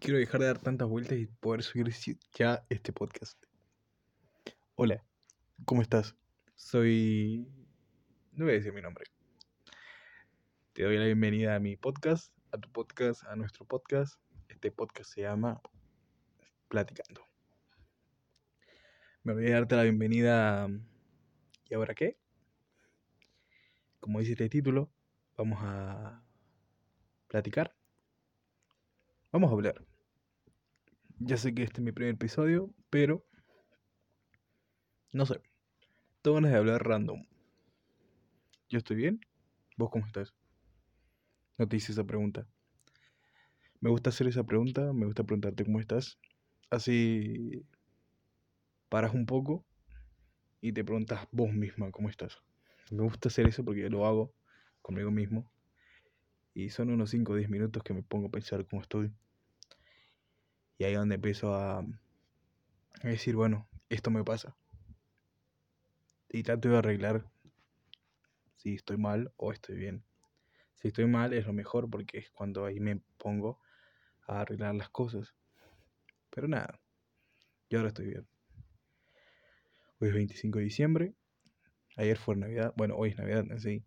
quiero dejar de dar tantas vueltas y poder subir ya este podcast. Hola, ¿cómo estás? Soy... No voy a decir mi nombre. Te doy la bienvenida a mi podcast, a tu podcast, a nuestro podcast. Este podcast se llama Platicando. Me a darte la bienvenida. ¿Y ahora qué? Como dice este título, vamos a platicar. Vamos a hablar. Ya sé que este es mi primer episodio, pero no sé. Tengo ganas de hablar random. Yo estoy bien. ¿Vos cómo estás? No te hice esa pregunta. Me gusta hacer esa pregunta, me gusta preguntarte cómo estás. Así paras un poco y te preguntas vos misma cómo estás. Me gusta hacer eso porque lo hago conmigo mismo. Y son unos 5 o 10 minutos que me pongo a pensar cómo estoy. Y ahí es donde empiezo a, decir, bueno, esto me pasa. Y trato de arreglar si estoy mal o estoy bien. Si estoy mal es lo mejor porque es cuando ahí me pongo a arreglar las cosas. Pero nada, yo ahora estoy bien. Hoy es 25 de diciembre. Ayer fue Navidad. Bueno, hoy es Navidad sí.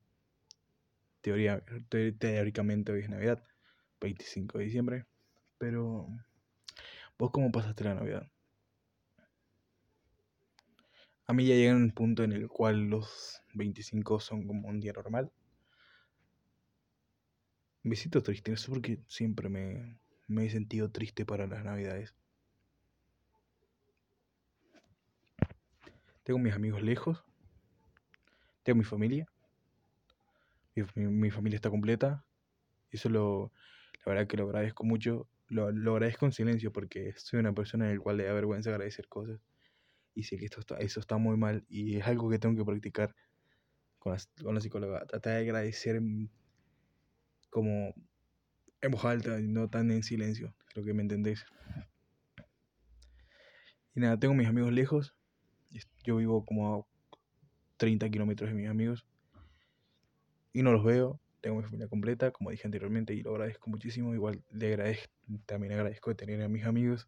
Teoría, te- teóricamente hoy es Navidad. 25 de diciembre. Pero, ¿vos cómo pasaste la Navidad? A mí ya llega un punto en el cual los 25 son como un día normal. Me siento triste, no sé siempre me, me he sentido triste para las Navidades. Tengo mis amigos lejos. Tengo mi familia. Mi, mi- mi familia está completa. Y eso lo, la verdad que lo agradezco mucho. Lo, lo agradezco en silencio porque soy una persona en la cual le da vergüenza agradecer cosas. Y sé que esto está, eso está muy mal y es algo que tengo que practicar con la, con la psicóloga. Tratar de agradecer como en voz alta y no tan en silencio. Creo que me entendés. Y nada, tengo mis amigos lejos. Yo vivo como a 30 kilómetros de mis amigos. Y no los veo. Tengo mi familia completa, como dije anteriormente, y lo agradezco muchísimo. Igual le agradezco, también agradezco de tener a mis amigos,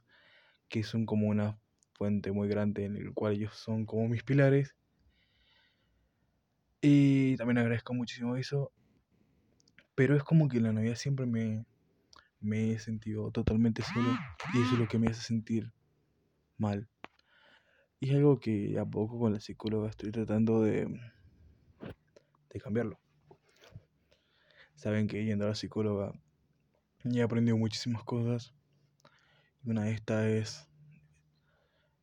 que son como una fuente muy grande en el cual ellos son como mis pilares. Y también agradezco muchísimo eso. Pero es como que en la Navidad siempre me, me he sentido totalmente solo. Y eso es lo que me hace sentir mal. Y es algo que a poco con la psicóloga estoy tratando de, de cambiarlo. Saben que yendo a la psicóloga he aprendido muchísimas cosas. Y una de estas es,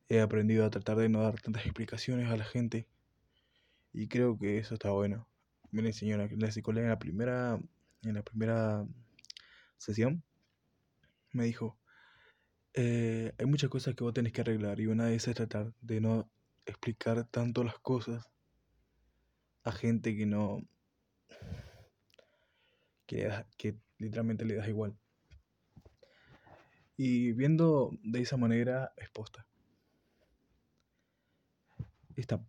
he aprendido a tratar de no dar tantas explicaciones a la gente. Y creo que eso está bueno. Me lo enseñó la, psicóloga en la primera, en la primera sesión. Me dijo, eh, hay muchas cosas que vos tenés que arreglar. Y una de esas es tratar de no explicar tanto las cosas a gente que no... Que, que literalmente le das igual. Y viendo de esa manera es posta. Esta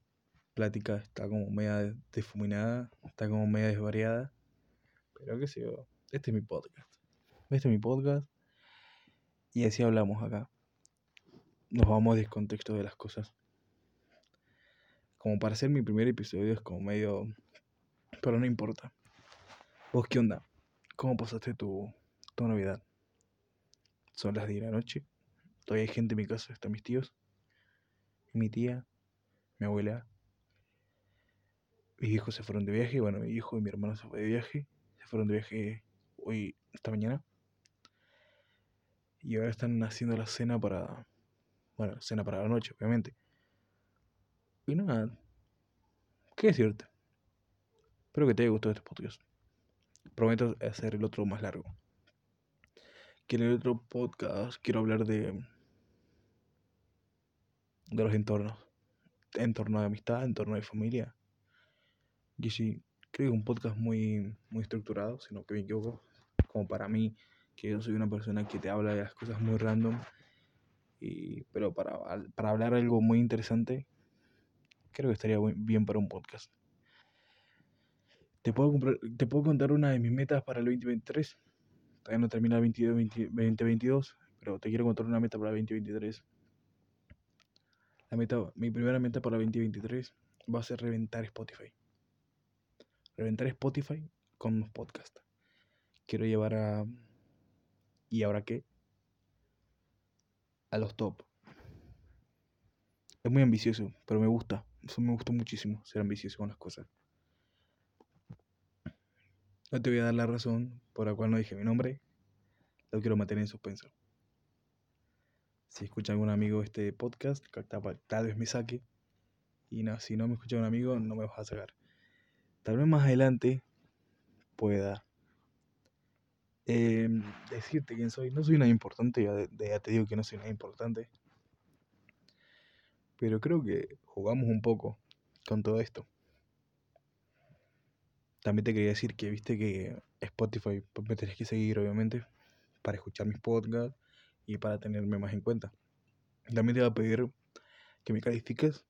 plática está como media difuminada, está como media desvariada. Pero qué sé yo, este es mi podcast. Este es mi podcast. Y así hablamos acá. Nos vamos del contexto de las cosas. Como para hacer mi primer episodio es como medio... Pero no importa. ¿Vos qué onda? ¿Cómo pasaste tu, tu Navidad? Son las 10 de la noche. Todavía hay gente en mi casa. Están mis tíos. Mi tía. Mi abuela. Mis hijos se fueron de viaje. Bueno, mi hijo y mi hermano se fue de viaje. Se fueron de viaje hoy, esta mañana. Y ahora están haciendo la cena para... Bueno, cena para la noche, obviamente. Y nada. ¿Qué decirte? Espero que te haya gustado este podcast. Prometo hacer el otro más largo. Que en el otro podcast quiero hablar de... De los entornos. Entorno de amistad, entorno de familia. Y sí, creo que un podcast muy, muy estructurado, sino que me equivoco. Como para mí, que yo soy una persona que te habla de las cosas muy random. Y, pero para, para hablar algo muy interesante, creo que estaría bien para un podcast. Te puedo, comprar- te puedo contar una de mis metas para el 2023. Todavía no termina el 22, 20 2022, pero te quiero contar una meta para 2023. La meta, mi primera meta para 2023 va a ser reventar Spotify. Reventar Spotify con los podcasts. Quiero llevar a... ¿Y ahora qué? A los top. Es muy ambicioso, pero me gusta. Eso me gusta muchísimo, ser ambicioso con las cosas. No te voy a dar la razón por la cual no dije mi nombre. Lo quiero mantener en suspenso. Si escucha algún amigo este podcast, tal vez me saque. Y no, si no me escucha un amigo, no me vas a sacar. Tal vez más adelante pueda em, decirte quién soy. No soy nada importante, ya, ya te digo que no soy nada importante. Pero creo que jugamos un poco con todo esto. También te quería decir que viste que Spotify pues, me tenés que seguir, obviamente, para escuchar mis podcasts y para tenerme más en cuenta. También te voy a pedir que me califiques.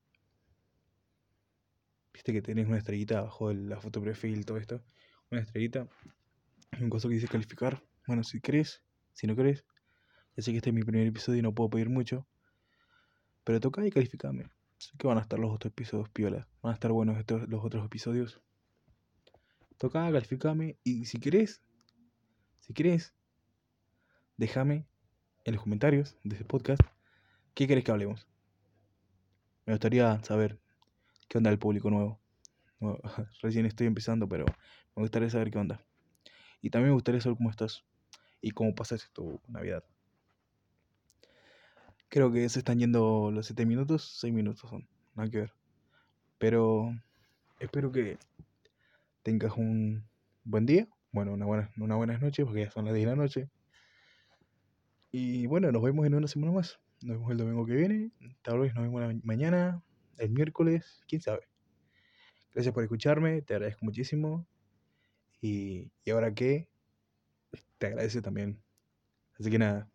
Viste que tenés una estrellita abajo de la foto perfil, todo esto. Una estrellita. Un coso que dice calificar. Bueno, si crees, si no crees. Ya sé que este es mi primer episodio y no puedo pedir mucho. Pero toca y calificame. Sé que van a estar los otros episodios piola. Van a estar buenos estos, los otros episodios. Toca, calificame. Y si querés, si querés, déjame en los comentarios de este podcast qué querés que hablemos. Me gustaría saber qué onda el público nuevo. recién estoy empezando, pero me gustaría saber qué onda. Y también me gustaría saber cómo estás y cómo pasas tu Navidad. Creo que se están yendo los 7 minutos, 6 minutos son, nada que ver. Pero espero que tengas un buen día, bueno, una buena, una buenas noches, porque ya son las 10 de la noche. Y bueno, nos vemos en una semana más. Nos vemos el domingo que viene, tal vez nos vemos mañana, el miércoles, quién sabe. Gracias por escucharme, te agradezco muchísimo. Y, y ahora qué, te agradece también. Así que nada,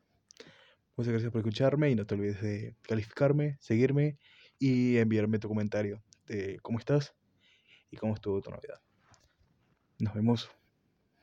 muchas gracias por escucharme y no te olvides de calificarme, seguirme y enviarme tu comentario de cómo estás y cómo estuvo tu Navidad. Nos vemos.